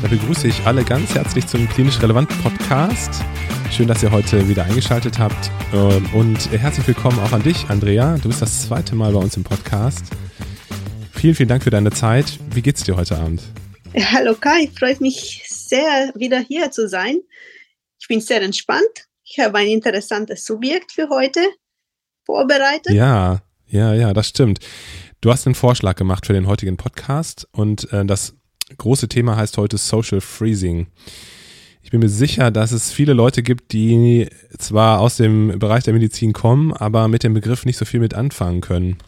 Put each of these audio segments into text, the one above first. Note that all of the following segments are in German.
Da begrüße ich alle ganz herzlich zum Klinisch Relevant Podcast. Schön, dass ihr heute wieder eingeschaltet habt. Ähm, und herzlich willkommen auch an dich, Andrea. Du bist das zweite Mal bei uns im Podcast. Vielen, vielen Dank für deine Zeit. Wie geht's dir heute Abend? Hallo Kai, freut mich sehr, wieder hier zu sein. Ich bin sehr entspannt. Ich habe ein interessantes Subjekt für heute vorbereitet. Ja, ja, ja, das stimmt. Du hast einen Vorschlag gemacht für den heutigen Podcast und äh, das große Thema heißt heute Social Freezing. Ich bin mir sicher, dass es viele Leute gibt, die zwar aus dem Bereich der Medizin kommen, aber mit dem Begriff nicht so viel mit anfangen können.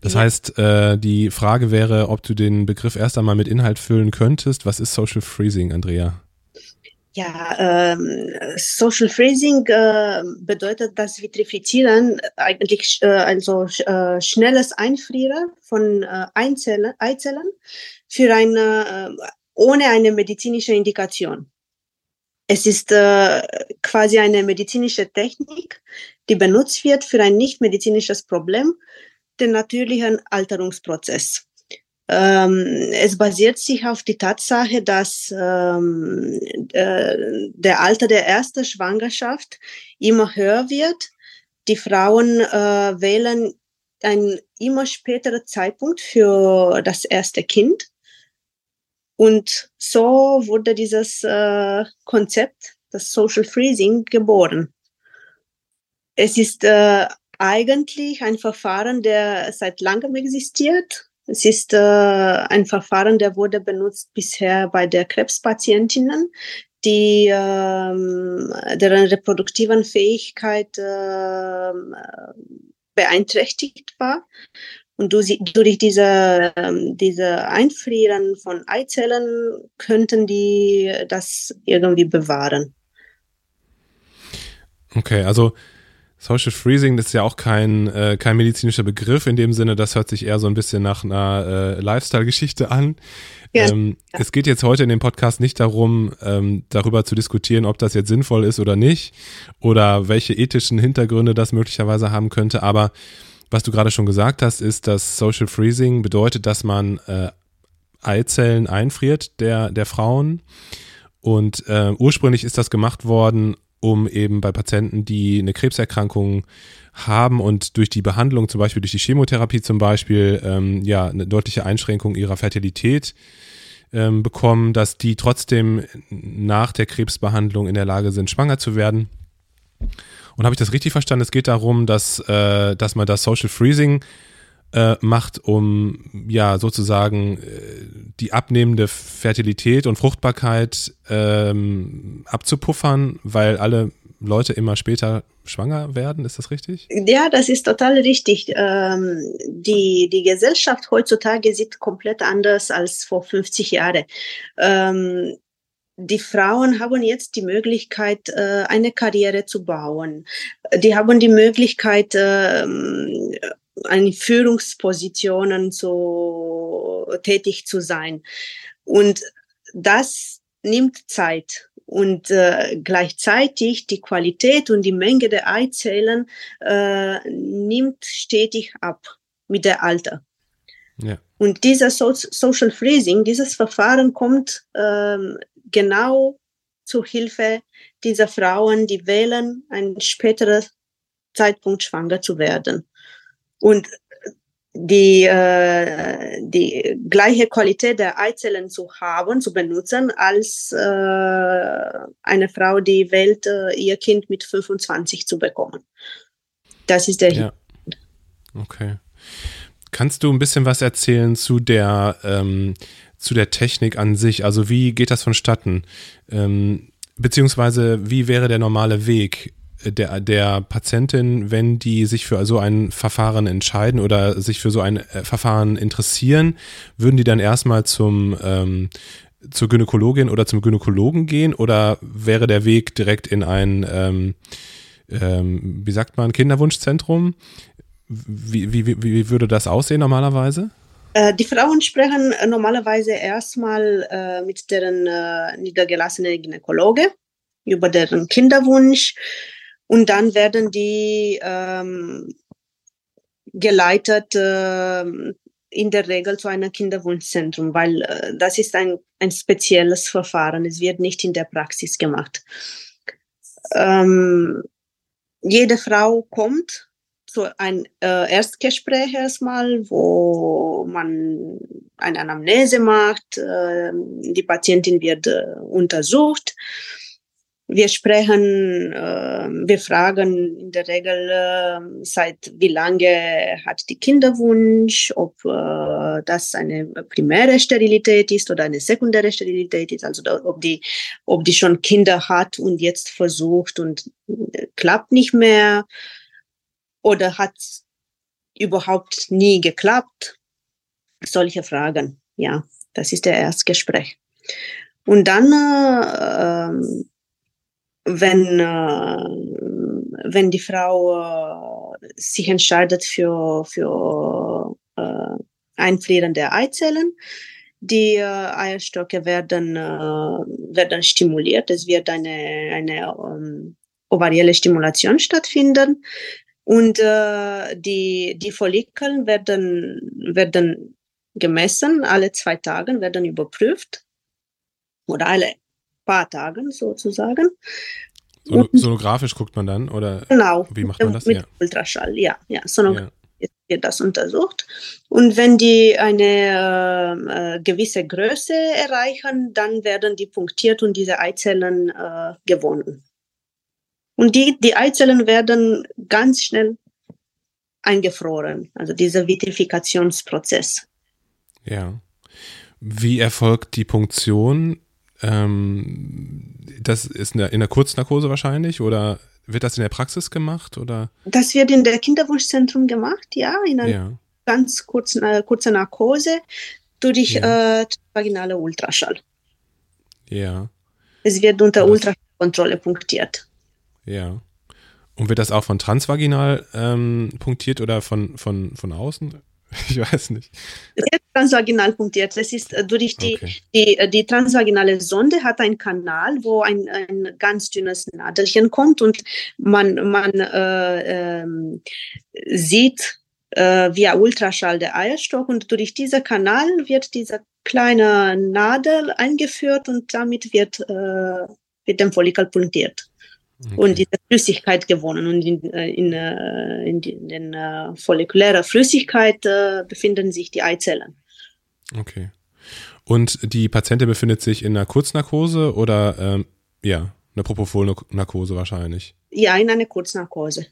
Das heißt, äh, die Frage wäre, ob du den Begriff erst einmal mit Inhalt füllen könntest. Was ist Social Freezing, Andrea? Ja, ähm, Social Freezing äh, bedeutet das Vitrifizieren, eigentlich äh, ein so äh, schnelles Einfrieren von äh, Eizellen, Eizellen für eine, äh, ohne eine medizinische Indikation. Es ist äh, quasi eine medizinische Technik, die benutzt wird für ein nicht medizinisches Problem, den natürlichen Alterungsprozess. Ähm, es basiert sich auf die Tatsache, dass ähm, äh, der Alter der ersten Schwangerschaft immer höher wird. Die Frauen äh, wählen einen immer späteren Zeitpunkt für das erste Kind. Und so wurde dieses äh, Konzept, das Social Freezing, geboren. Es ist äh, eigentlich ein Verfahren, der seit langem existiert es ist äh, ein Verfahren, der wurde benutzt bisher bei der Krebspatientinnen, die ähm, deren reproduktiven Fähigkeit äh, beeinträchtigt war. Und durch diese, ähm, diese Einfrieren von Eizellen könnten die das irgendwie bewahren. Okay, also Social Freezing, das ist ja auch kein, äh, kein medizinischer Begriff in dem Sinne, das hört sich eher so ein bisschen nach einer äh, Lifestyle-Geschichte an. Ja. Ähm, es geht jetzt heute in dem Podcast nicht darum, ähm, darüber zu diskutieren, ob das jetzt sinnvoll ist oder nicht oder welche ethischen Hintergründe das möglicherweise haben könnte. Aber was du gerade schon gesagt hast, ist, dass Social Freezing bedeutet, dass man äh, Eizellen einfriert der, der Frauen. Und äh, ursprünglich ist das gemacht worden, um eben bei Patienten, die eine Krebserkrankung haben und durch die Behandlung, zum Beispiel durch die Chemotherapie zum Beispiel, ähm, ja, eine deutliche Einschränkung ihrer Fertilität ähm, bekommen, dass die trotzdem nach der Krebsbehandlung in der Lage sind, schwanger zu werden. Und habe ich das richtig verstanden? Es geht darum, dass, äh, dass man das Social Freezing äh, macht, um ja sozusagen äh, die abnehmende Fertilität und Fruchtbarkeit ähm, abzupuffern, weil alle Leute immer später schwanger werden, ist das richtig? Ja, das ist total richtig. Ähm, die, die Gesellschaft heutzutage sieht komplett anders als vor 50 Jahren. Ähm, die Frauen haben jetzt die Möglichkeit, äh, eine Karriere zu bauen. Die haben die Möglichkeit, ähm, an Führungspositionen so tätig zu sein. Und das nimmt Zeit. Und äh, gleichzeitig die Qualität und die Menge der Eizellen äh, nimmt stetig ab mit der Alter. Ja. Und dieser so Social Freezing, dieses Verfahren kommt ähm, genau zu Hilfe dieser Frauen, die wählen, einen späteren Zeitpunkt schwanger zu werden und die, äh, die gleiche Qualität der Eizellen zu haben, zu benutzen, als äh, eine Frau, die wählt, äh, ihr Kind mit 25 zu bekommen. Das ist der ja. Okay. Kannst du ein bisschen was erzählen zu der, ähm, zu der Technik an sich? Also wie geht das vonstatten? Ähm, beziehungsweise wie wäre der normale Weg? der, der Patientin, wenn die sich für so ein Verfahren entscheiden oder sich für so ein äh, Verfahren interessieren, würden die dann erstmal zum, ähm, zur Gynäkologin oder zum Gynäkologen gehen oder wäre der Weg direkt in ein, ähm, ähm, wie sagt man, Kinderwunschzentrum? Wie, wie, wie, wie würde das aussehen normalerweise? Äh, die Frauen sprechen äh, normalerweise erstmal äh, mit deren niedergelassenen Gynäkologe über deren Kinderwunsch und dann werden die ähm, geleitet äh, in der Regel zu einem Kinderwunschzentrum, weil äh, das ist ein, ein spezielles Verfahren. Es wird nicht in der Praxis gemacht. Ähm, jede Frau kommt zu einem äh, Erstgespräch erstmal, wo man eine Anamnese macht, äh, die Patientin wird äh, untersucht. Wir sprechen, äh, wir fragen in der Regel, äh, seit wie lange hat die Kinderwunsch, ob äh, das eine primäre Sterilität ist oder eine sekundäre Sterilität ist, also ob die, ob die schon Kinder hat und jetzt versucht und klappt nicht mehr oder hat überhaupt nie geklappt. Solche Fragen, ja, das ist der Erstgespräch. Und dann äh, ähm, wenn, äh, wenn die Frau äh, sich entscheidet für, für äh, Einfrieren der Eizellen, die äh, Eierstöcke werden, äh, werden stimuliert. Es wird eine, eine um, ovarielle Stimulation stattfinden. Und äh, die, die Follikel werden, werden gemessen, alle zwei Tage werden überprüft oder alle paar Tagen sozusagen. So, sonografisch guckt man dann oder genau, wie macht man das? Mit ja. Ultraschall, ja, ja, sonografisch ja. wird das untersucht. Und wenn die eine äh, gewisse Größe erreichen, dann werden die punktiert und diese Eizellen äh, gewonnen. Und die, die Eizellen werden ganz schnell eingefroren, also dieser Vitrifikationsprozess. Ja. Wie erfolgt die Punktion? Ähm, das ist in der, in der Kurznarkose wahrscheinlich oder wird das in der Praxis gemacht oder? Das wird in der Kinderwunschzentrum gemacht, ja, in einer ja. ganz kurzen, äh, kurzer Narkose durch ja. äh, vaginale Ultraschall. Ja. Es wird unter Ultraschallkontrolle punktiert. Ja. Und wird das auch von transvaginal ähm, punktiert oder von, von, von außen? Ich weiß nicht. Transvaginal punktiert. Das ist äh, durch die, okay. die, äh, die transvaginale Sonde hat einen Kanal, wo ein, ein ganz dünnes Nadelchen kommt und man, man äh, ähm, sieht äh, via Ultraschall der Eierstock und durch diesen Kanal wird diese kleine Nadel eingeführt und damit wird, äh, wird der Follikel punktiert. Okay. Und diese Flüssigkeit gewonnen. Und in, äh, in, äh, in, in den äh, follikulärer Flüssigkeit äh, befinden sich die Eizellen. Okay. Und die Patientin befindet sich in einer Kurznarkose oder ähm, ja, eine Propofol-Narkose wahrscheinlich? Ja, in einer Kurznarkose.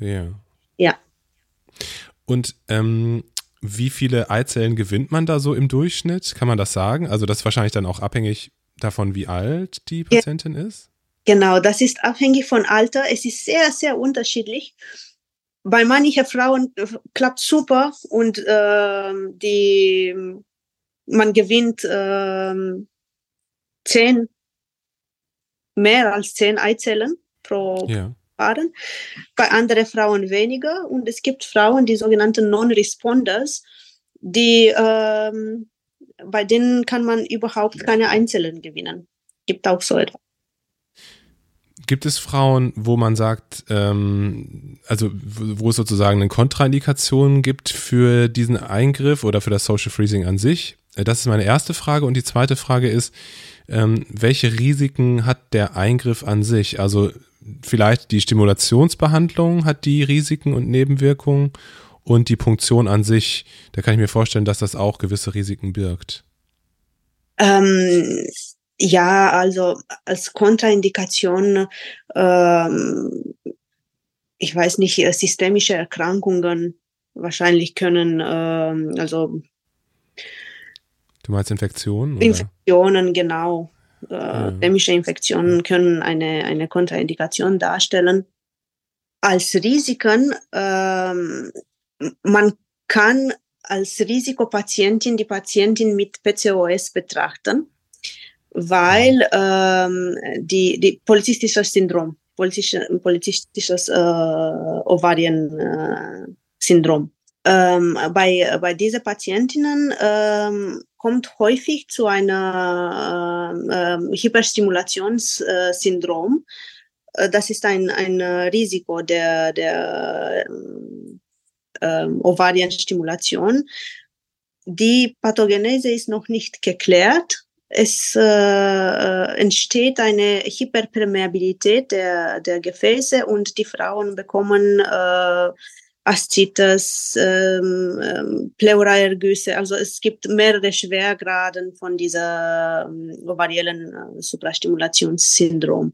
Ja. Ja. Und ähm, wie viele Eizellen gewinnt man da so im Durchschnitt? Kann man das sagen? Also das ist wahrscheinlich dann auch abhängig davon, wie alt die Patientin ja. ist? Genau, das ist abhängig von Alter. Es ist sehr, sehr unterschiedlich. Bei manchen Frauen äh, klappt super und äh, die, man gewinnt äh, zehn, mehr als zehn Eizellen pro ja. Paaren. Bei anderen Frauen weniger. Und es gibt Frauen, die sogenannten Non-Responders, die ähm, bei denen kann man überhaupt keine Einzellen gewinnen. Gibt auch so etwas. Gibt es Frauen, wo man sagt, ähm, also wo es sozusagen eine Kontraindikation gibt für diesen Eingriff oder für das Social Freezing an sich? Äh, das ist meine erste Frage. Und die zweite Frage ist, ähm, welche Risiken hat der Eingriff an sich? Also vielleicht die Stimulationsbehandlung hat die Risiken und Nebenwirkungen und die Punktion an sich, da kann ich mir vorstellen, dass das auch gewisse Risiken birgt. Ähm, ja, also als Kontraindikation, ähm, ich weiß nicht, äh, systemische Erkrankungen wahrscheinlich können, ähm, also Du meinst Infektionen? Oder? Infektionen, genau. Äh, ja. Systemische Infektionen können eine, eine Kontraindikation darstellen. Als Risiken, ähm, man kann als Risikopatientin die Patientin mit PCOS betrachten weil ähm, die, die polyzystisches Syndrom, polyzystisches äh, Ovarien-Syndrom. Ähm, bei, bei diesen Patientinnen ähm, kommt häufig zu einer äh, Hyperstimulationssyndrom. Äh, das ist ein, ein Risiko der, der äh, Ovarienstimulation. Die Pathogenese ist noch nicht geklärt. Es äh, entsteht eine Hyperpermeabilität der, der Gefäße und die Frauen bekommen äh, Aszites, ähm, ähm, Pleuraergüsse. Also es gibt mehrere Schwergraden von dieser ähm, ovariellen äh, Suprastimulationssyndrom.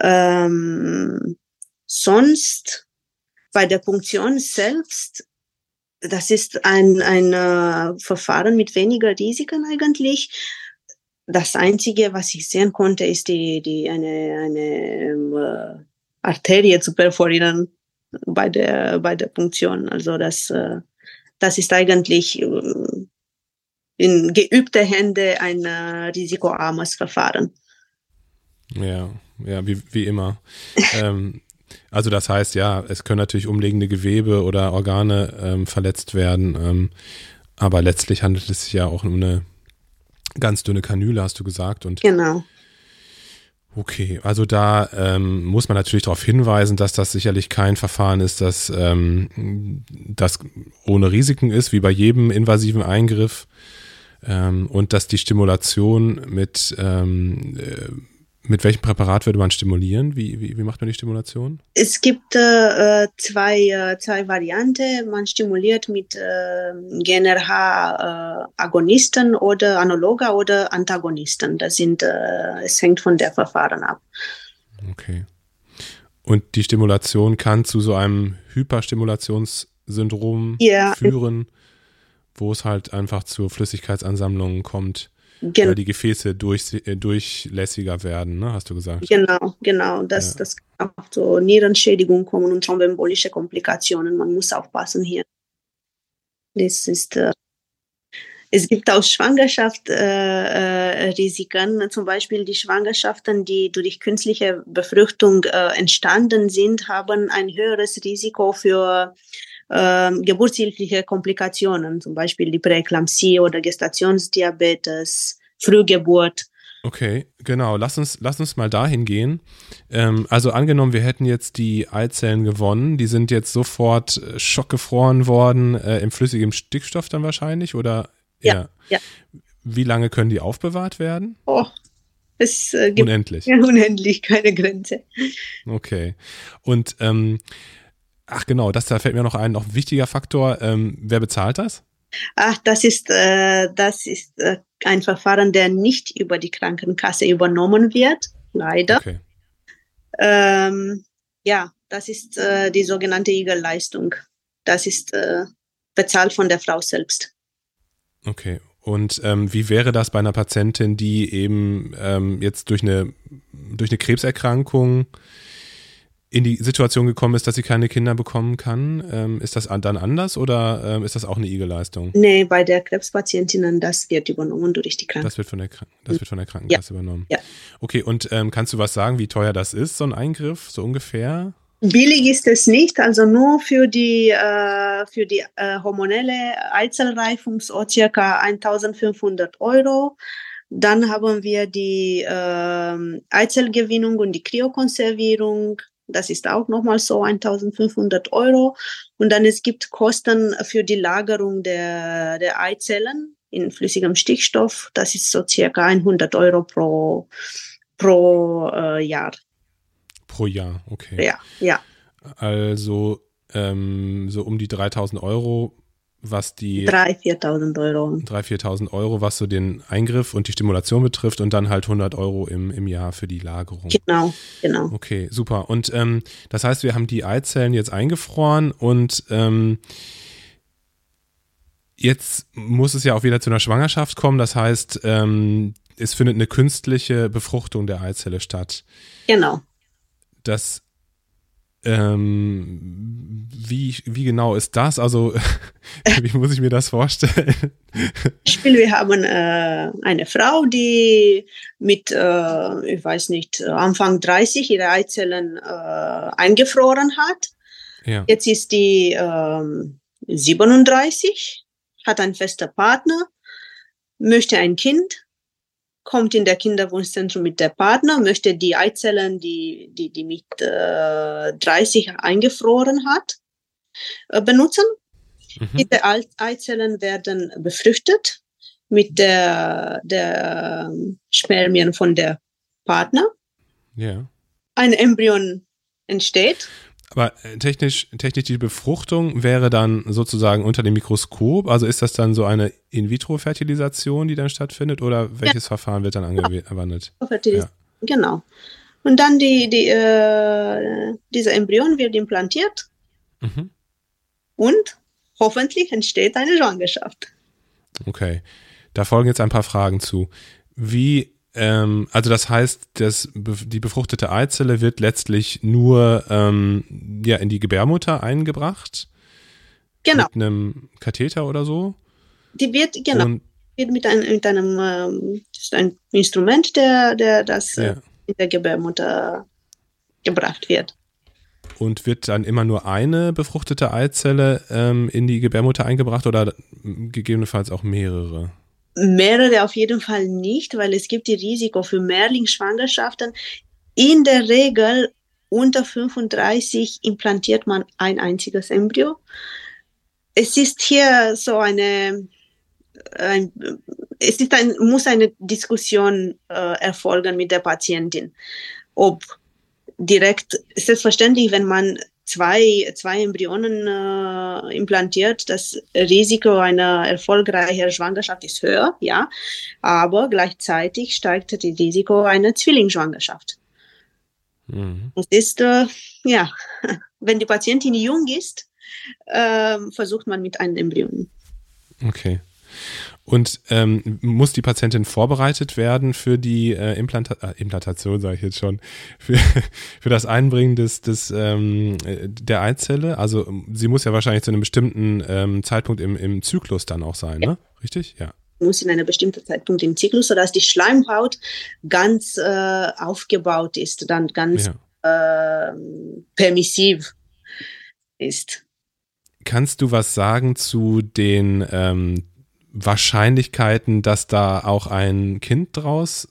Ähm, sonst bei der Punktion selbst, das ist ein, ein äh, Verfahren mit weniger Risiken eigentlich. Das Einzige, was ich sehen konnte, ist die, die eine, eine äh, Arterie zu perforieren bei der, bei der Punktion. Also das, äh, das ist eigentlich äh, in geübte Hände ein äh, risikoarmes Verfahren. Ja, ja, wie, wie immer. ähm, also das heißt, ja, es können natürlich umliegende Gewebe oder Organe ähm, verletzt werden, ähm, aber letztlich handelt es sich ja auch um eine ganz dünne Kanüle, hast du gesagt. Und genau. Okay, also da ähm, muss man natürlich darauf hinweisen, dass das sicherlich kein Verfahren ist, das, ähm, das ohne Risiken ist, wie bei jedem invasiven Eingriff. Ähm, und dass die Stimulation mit ähm, äh, mit welchem Präparat würde man stimulieren? Wie, wie, wie macht man die Stimulation? Es gibt äh, zwei, äh, zwei Varianten. Man stimuliert mit äh, GNRH-Agonisten äh, oder Analoga oder Antagonisten. Das sind, äh, es hängt von der Verfahren ab. Okay. Und die Stimulation kann zu so einem Hyperstimulationssyndrom ja. führen, wo es halt einfach zu Flüssigkeitsansammlungen kommt Gen die Gefäße durch, äh, durchlässiger werden, ne, hast du gesagt. Genau, genau. Das, ja. das kann auch zu Nierenschädigung kommen und thromboembolische Komplikationen. Man muss aufpassen hier. Das ist, äh, es gibt auch Schwangerschaftsrisiken, äh, zum Beispiel die Schwangerschaften, die durch künstliche Befruchtung äh, entstanden sind, haben ein höheres Risiko für äh, geburtshilfliche Komplikationen, zum Beispiel die Präeklampsie oder Gestationsdiabetes, Frühgeburt. Okay, genau. Lass uns, lass uns mal dahin gehen. Ähm, also angenommen, wir hätten jetzt die Eizellen gewonnen, die sind jetzt sofort äh, schockgefroren worden, äh, im flüssigen Stickstoff dann wahrscheinlich, oder? Ja, ja. Wie lange können die aufbewahrt werden? Oh, es äh, gibt unendlich. Unendlich, keine Grenze. Okay. Und ähm, Ach genau, das da fällt mir noch ein, noch ein wichtiger Faktor. Ähm, wer bezahlt das? Ach, das ist, äh, das ist äh, ein Verfahren, der nicht über die Krankenkasse übernommen wird, leider. Okay. Ähm, ja, das ist äh, die sogenannte Igelleistung. Das ist äh, bezahlt von der Frau selbst. Okay. Und ähm, wie wäre das bei einer Patientin, die eben ähm, jetzt durch eine, durch eine Krebserkrankung in die Situation gekommen ist, dass sie keine Kinder bekommen kann. Ähm, ist das dann anders oder ähm, ist das auch eine IG-Leistung? Nee, bei der Krebspatientinnen, das wird übernommen durch die Krankenkasse. Das wird von der, das wird von der Krankenkasse ja. übernommen. Ja. Okay, und ähm, kannst du was sagen, wie teuer das ist, so ein Eingriff, so ungefähr? Billig ist es nicht, also nur für die, äh, für die äh, hormonelle Eizellreifung so circa 1500 Euro. Dann haben wir die äh, Eizellgewinnung und die Kryokonservierung das ist auch nochmal so 1500 Euro. Und dann es gibt Kosten für die Lagerung der, der Eizellen in flüssigem Stickstoff. Das ist so circa 100 Euro pro, pro äh, Jahr. Pro Jahr, okay. Ja, ja. Also ähm, so um die 3000 Euro was die 3.000, 4.000 Euro. 3.000, 4.000 Euro, was so den Eingriff und die Stimulation betrifft und dann halt 100 Euro im, im Jahr für die Lagerung. Genau, genau. Okay, super. Und ähm, das heißt, wir haben die Eizellen jetzt eingefroren und ähm, jetzt muss es ja auch wieder zu einer Schwangerschaft kommen. Das heißt, ähm, es findet eine künstliche Befruchtung der Eizelle statt. Genau. Das Ähm, wie, wie genau ist das? Also, wie muss ich mir das vorstellen? Beispiel, wir haben äh, eine Frau, die mit, äh, ich weiß nicht, Anfang 30 ihre Eizellen äh, eingefroren hat. Ja. Jetzt ist die 37, ähm, hat einen festen Partner, möchte ein Kind, kommt in der Kinderwunschzentrum mit der Partner, möchte die Eizellen, die, die, die mit äh, 30 eingefroren hat, äh, benutzen. Mhm. Diese Eizellen werden befruchtet mit der, der Spermien von der Partner. Ja. Ein Embryon entsteht. Aber äh, technisch, technisch die Befruchtung wäre dann sozusagen unter dem Mikroskop. Also ist das dann so eine In-vitro-Fertilisation, die dann stattfindet, oder welches ja. Verfahren wird dann angewandt? Ja. Genau. Und dann die, die, äh, dieser Embryon wird implantiert mhm. und hoffentlich entsteht eine Schwangerschaft. Okay. Da folgen jetzt ein paar Fragen zu. Wie ähm, also das heißt, das, die befruchtete Eizelle wird letztlich nur ähm, ja, in die Gebärmutter eingebracht. Genau. Mit einem Katheter oder so. Die wird, genau, Und, wird mit, ein, mit einem ähm, das ist ein Instrument, der, der das ja. in der Gebärmutter gebracht wird. Und wird dann immer nur eine befruchtete Eizelle ähm, in die Gebärmutter eingebracht oder gegebenenfalls auch mehrere? Mehrere auf jeden Fall nicht, weil es gibt die Risiko für Mehrlingsschwangerschaften. In der Regel unter 35 implantiert man ein einziges Embryo. Es ist hier so eine, ein, es ist ein, muss eine Diskussion äh, erfolgen mit der Patientin, ob direkt, selbstverständlich, wenn man zwei, zwei Embryonen äh, implantiert, das Risiko einer erfolgreichen Schwangerschaft ist höher, ja, aber gleichzeitig steigt das Risiko einer Zwillingsschwangerschaft. Mhm. Das ist, äh, ja, wenn die Patientin jung ist, äh, versucht man mit einem Embryon. Okay. Und ähm, muss die Patientin vorbereitet werden für die äh, Implanta äh, Implantation, sage ich jetzt schon, für, für das Einbringen des, des, ähm, der Eizelle? Also sie muss ja wahrscheinlich zu einem bestimmten ähm, Zeitpunkt im, im Zyklus dann auch sein, ja. ne? Richtig? Ja muss in einer bestimmten Zeitpunkt im Zyklus, sodass die Schleimhaut ganz äh, aufgebaut ist, dann ganz ja. äh, permissiv ist. Kannst du was sagen zu den ähm, Wahrscheinlichkeiten, dass da auch ein Kind draus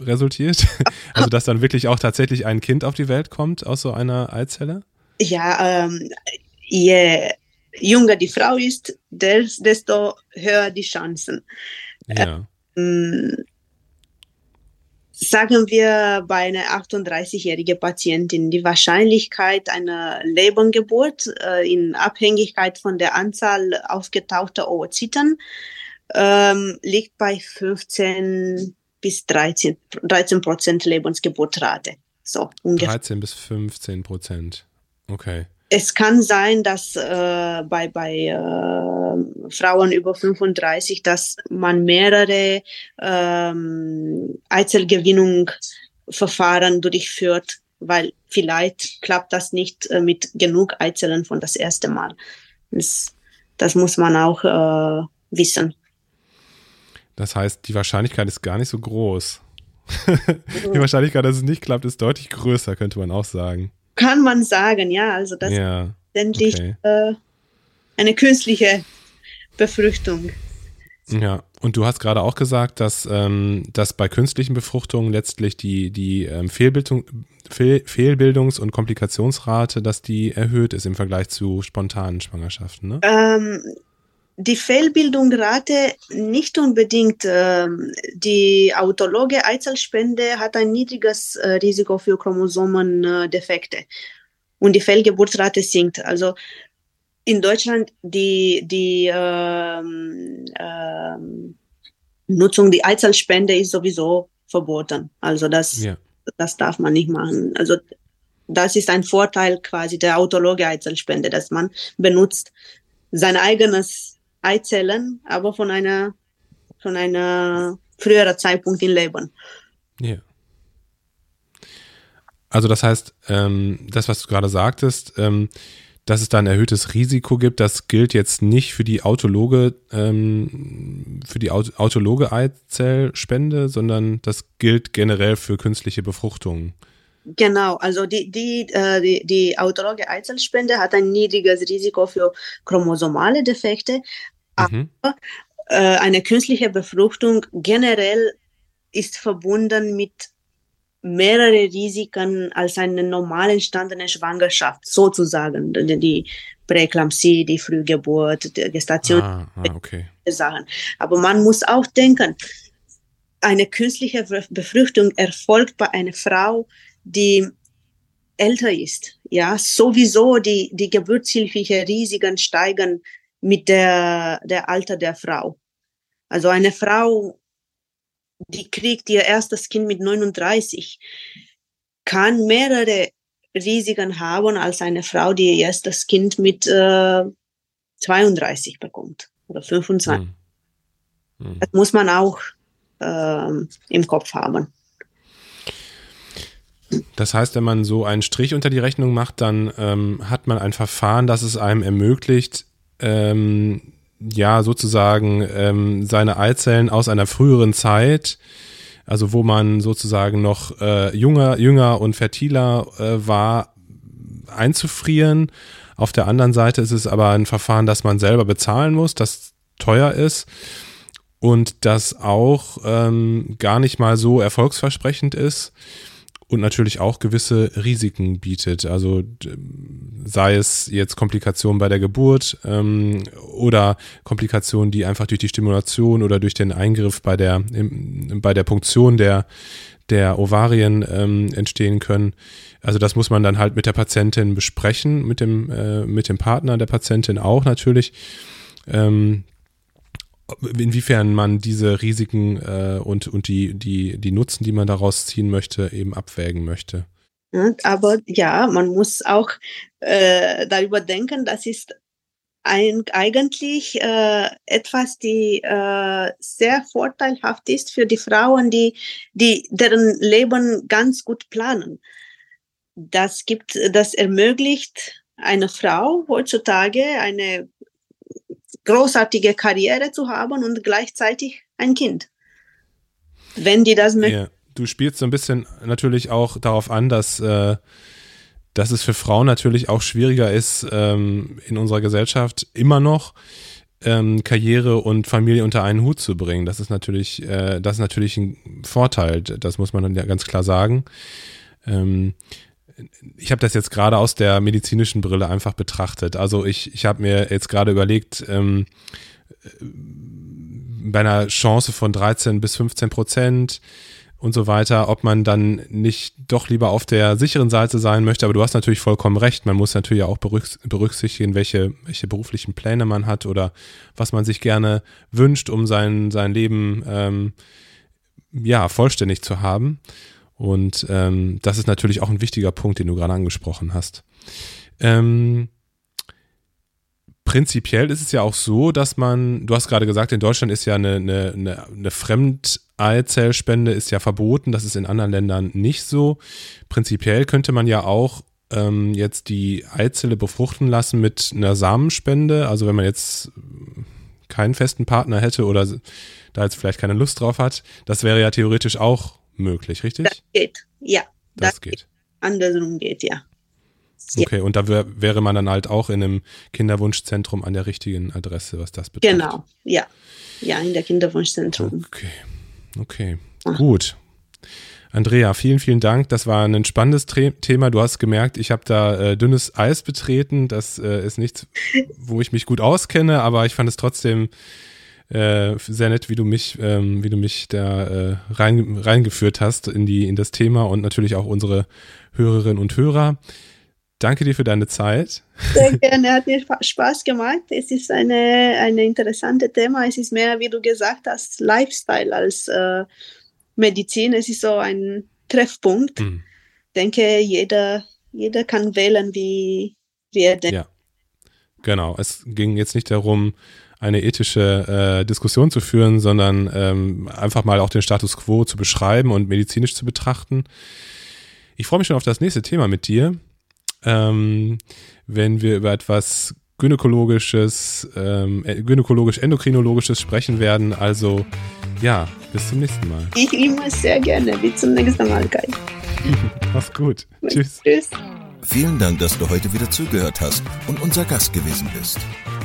resultiert? Also dass dann wirklich auch tatsächlich ein Kind auf die Welt kommt aus so einer Eizelle? Ja, ähm, je jünger die Frau ist, desto höher die Chancen. Ja. Ähm, sagen wir bei einer 38-jährigen Patientin die Wahrscheinlichkeit einer Lebengeburt äh, in Abhängigkeit von der Anzahl aufgetauchter Oozyten ähm, liegt bei 15 bis 13, 13 Prozent Lebensgeburtrate. So ungefähr. 13 bis 15 Prozent. Okay. Es kann sein, dass äh, bei, bei äh, Frauen über 35, dass man mehrere ähm, Eizellgewinnungsverfahren durchführt, weil vielleicht klappt das nicht äh, mit genug Eizellen von das erste Mal. Das, das muss man auch äh, wissen. Das heißt, die Wahrscheinlichkeit ist gar nicht so groß. die Wahrscheinlichkeit, dass es nicht klappt, ist deutlich größer, könnte man auch sagen kann man sagen, ja. Also das ja, ist letztendlich okay. äh, eine künstliche Befruchtung. Ja, und du hast gerade auch gesagt, dass, ähm, dass bei künstlichen Befruchtungen letztlich die, die ähm, Fehlbildung, Fehl, Fehlbildungs- und Komplikationsrate, dass die erhöht ist im Vergleich zu spontanen Schwangerschaften, ne? Ähm, die Fehlbildungsrate nicht unbedingt. Ähm, die autologe Eizellspende hat ein niedriges äh, Risiko für Chromosomendefekte und die Fehlgeburtsrate sinkt. Also in Deutschland die, die ähm, ähm, Nutzung der Eizellspende ist sowieso verboten. Also das, ja. das darf man nicht machen. Also das ist ein Vorteil quasi der autologe Eizellspende, dass man benutzt sein eigenes Eizellen, aber von einer, von einer früheren Zeitpunkt im Leben. Ja. Also das heißt, ähm, das, was du gerade sagtest, ähm, dass es da ein erhöhtes Risiko gibt, das gilt jetzt nicht für die autologe, ähm, für die autologe Eizellspende, sondern das gilt generell für künstliche Befruchtungen. Genau, also die, die, äh, die, die autologe Eizellspende hat ein niedriges Risiko für chromosomale Defekte, mhm. aber äh, eine künstliche Befruchtung generell ist verbunden mit mehrere Risiken als eine normal entstandene Schwangerschaft, sozusagen. Die Präeklampsie, die Frühgeburt, die Gestation, ah, ah, okay. Sachen. Aber man muss auch denken, eine künstliche Befruchtung erfolgt bei einer Frau, die älter ist. Ja, sowieso die, die geburtshilfliche Risiken steigen mit der, der Alter der Frau. Also eine Frau die kriegt ihr erstes Kind mit 39, kann mehrere Risiken haben als eine Frau, die ihr erstes Kind mit äh, 32 bekommt oder 25. Hm. Hm. Das muss man auch äh, im Kopf haben. Das heißt, wenn man so einen Strich unter die Rechnung macht, dann ähm, hat man ein Verfahren, das es einem ermöglicht, ähm, ja sozusagen ähm, seine Eizellen aus einer früheren Zeit, also wo man sozusagen noch äh, junger, jünger und fertiler äh, war, einzufrieren. Auf der anderen Seite ist es aber ein Verfahren, das man selber bezahlen muss, das teuer ist und das auch ähm, gar nicht mal so erfolgsversprechend ist und natürlich auch gewisse Risiken bietet. Also sei es jetzt Komplikationen bei der Geburt ähm, oder Komplikationen, die einfach durch die Stimulation oder durch den Eingriff bei der, im, bei der Punktion der, der Ovarien ähm, entstehen können. Also das muss man dann halt mit der Patientin besprechen, mit dem, äh, mit dem Partner der Patientin auch natürlich. Ähm, inwiefern man diese Risiken äh, und, und die, die, die Nutzen, die man daraus ziehen möchte, eben abwägen möchte. aber ja, man muss auch äh, darüber denken, das ist ein, eigentlich äh, etwas, die äh, sehr vorteilhaft ist für die Frauen, die, die deren Leben ganz gut planen. Das gibt, das ermöglicht eine Frau heutzutage eine großartige Karriere zu haben und gleichzeitig ein Kind. Wenn die das möchten. Ja. Du spielst so ein bisschen natürlich auch darauf an, dass, äh, dass es für Frauen natürlich auch schwieriger ist, ähm, in unserer Gesellschaft immer noch ähm, Karriere und Familie unter einen Hut zu bringen. Das ist natürlich, äh, das ist natürlich ein Vorteil, das muss man dann ja ganz klar sagen. Ähm, ich habe das jetzt gerade aus der medizinischen Brille einfach betrachtet. Also ich, ich habe mir jetzt gerade überlegt, ähm, bei einer Chance von 13 bis 15 Prozent und so weiter, ob man dann nicht doch lieber auf der sicheren Seite sein möchte. Aber du hast natürlich vollkommen recht. Man muss natürlich auch berücksichtigen, welche, welche beruflichen Pläne man hat oder was man sich gerne wünscht, um sein, sein Leben ähm, ja, vollständig zu haben. Und ähm, das ist natürlich auch ein wichtiger Punkt, den du gerade angesprochen hast. Ähm, prinzipiell ist es ja auch so, dass man, du hast gerade gesagt, in Deutschland ist ja eine, eine, eine, eine Fremdeizellspende ist ja verboten, das ist in anderen Ländern nicht so. Prinzipiell könnte man ja auch ähm, jetzt die Eizelle befruchten lassen mit einer Samenspende. Also wenn man jetzt keinen festen Partner hätte oder da jetzt vielleicht keine Lust drauf hat, das wäre ja theoretisch auch möglich, richtig? Das geht, ja. Das, das geht. geht. Andersrum geht, ja. Okay, und da wär, wäre man dann halt auch in einem Kinderwunschzentrum an der richtigen Adresse, was das betrifft. Genau, ja. Ja, in der Kinderwunschzentrum. Okay, okay, Ach. gut. Andrea, vielen, vielen Dank. Das war ein spannendes Thema. Du hast gemerkt, ich habe da äh, dünnes Eis betreten. Das äh, ist nichts, wo ich mich gut auskenne, aber ich fand es trotzdem äh, sehr nett, wie du mich, ähm, wie du mich da äh, rein, reingeführt hast in die, in das Thema und natürlich auch unsere Hörerinnen und Hörer. Danke dir für deine Zeit. Sehr gerne, hat mir Spaß gemacht. Es ist eine, eine interessante Thema. Es ist mehr, wie du gesagt hast, Lifestyle als äh, Medizin. Es ist so ein Treffpunkt. Hm. Ich denke, jeder, jeder kann wählen, wie, wie er denkt. Ja, genau. Es ging jetzt nicht darum, eine ethische äh, Diskussion zu führen, sondern ähm, einfach mal auch den Status quo zu beschreiben und medizinisch zu betrachten. ich freue mich schon auf das nächste Thema mit dir, ähm, wenn wir über etwas gynäkologisches, ähm, äh, gynäkologisch-endokrinologisches sprechen werden. Also ja, bis zum nächsten Mal. Ich immer sehr gerne. Bis zum nächsten Mal, Kai. Mach's gut. Tschüss. Tschüss. Vielen Dank, dass du heute wieder zugehört hast und unser Gast gewesen bist.